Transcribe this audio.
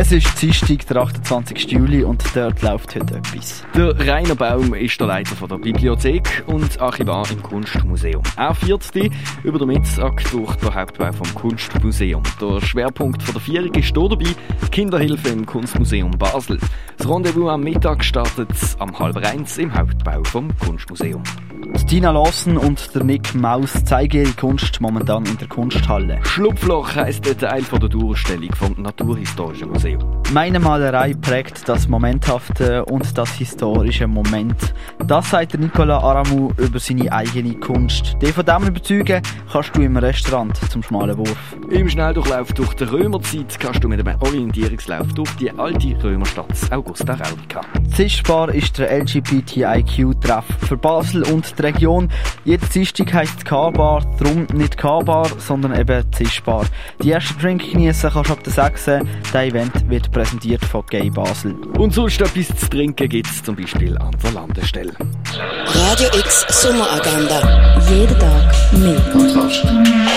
Es ist Dienstag, der 28. Juli und dort läuft heute etwas. Der Rainer Baum ist der Leiter von der Bibliothek und Archivar im Kunstmuseum. Er führt die über den Mittag durch den Hauptbau vom Kunstmuseum. Der Schwerpunkt von der Vierung ist hier dabei Kinderhilfe im Kunstmuseum Basel. Das Rendezvous am Mittag startet am halb eins im Hauptbau vom Kunstmuseum. Tina Lawson und der Nick Maus zeigen ihre Kunst momentan in der Kunsthalle. Schlupfloch heisst der Teil von der Durchstellung vom Naturhistorischen Museum. Meine Malerei prägt das Momenthafte und das historische Moment. Das sagt der Nicola Aramu über seine eigene Kunst. Die von dem überzeugen kannst du im Restaurant zum schmalen Wurf. Im Schnelldurchlauf durch die Römerzeit kannst du mit einem Orientierungslauf durch die alte Römerstadt Augusta Raurica. Zischbar ist der LGBTIQ-Treff für Basel und die Region. Jeder Dienstag heisst K-Bar, darum nicht K-Bar, sondern eben Zischbar. Die ersten Drink genießen kannst du ab der 6. Der Event wird präsentiert von Gay Basel. Und sonst etwas zu trinken gibt es zum Beispiel an der Landestelle. Radio X Sommeragenda. Jeden Tag mehr.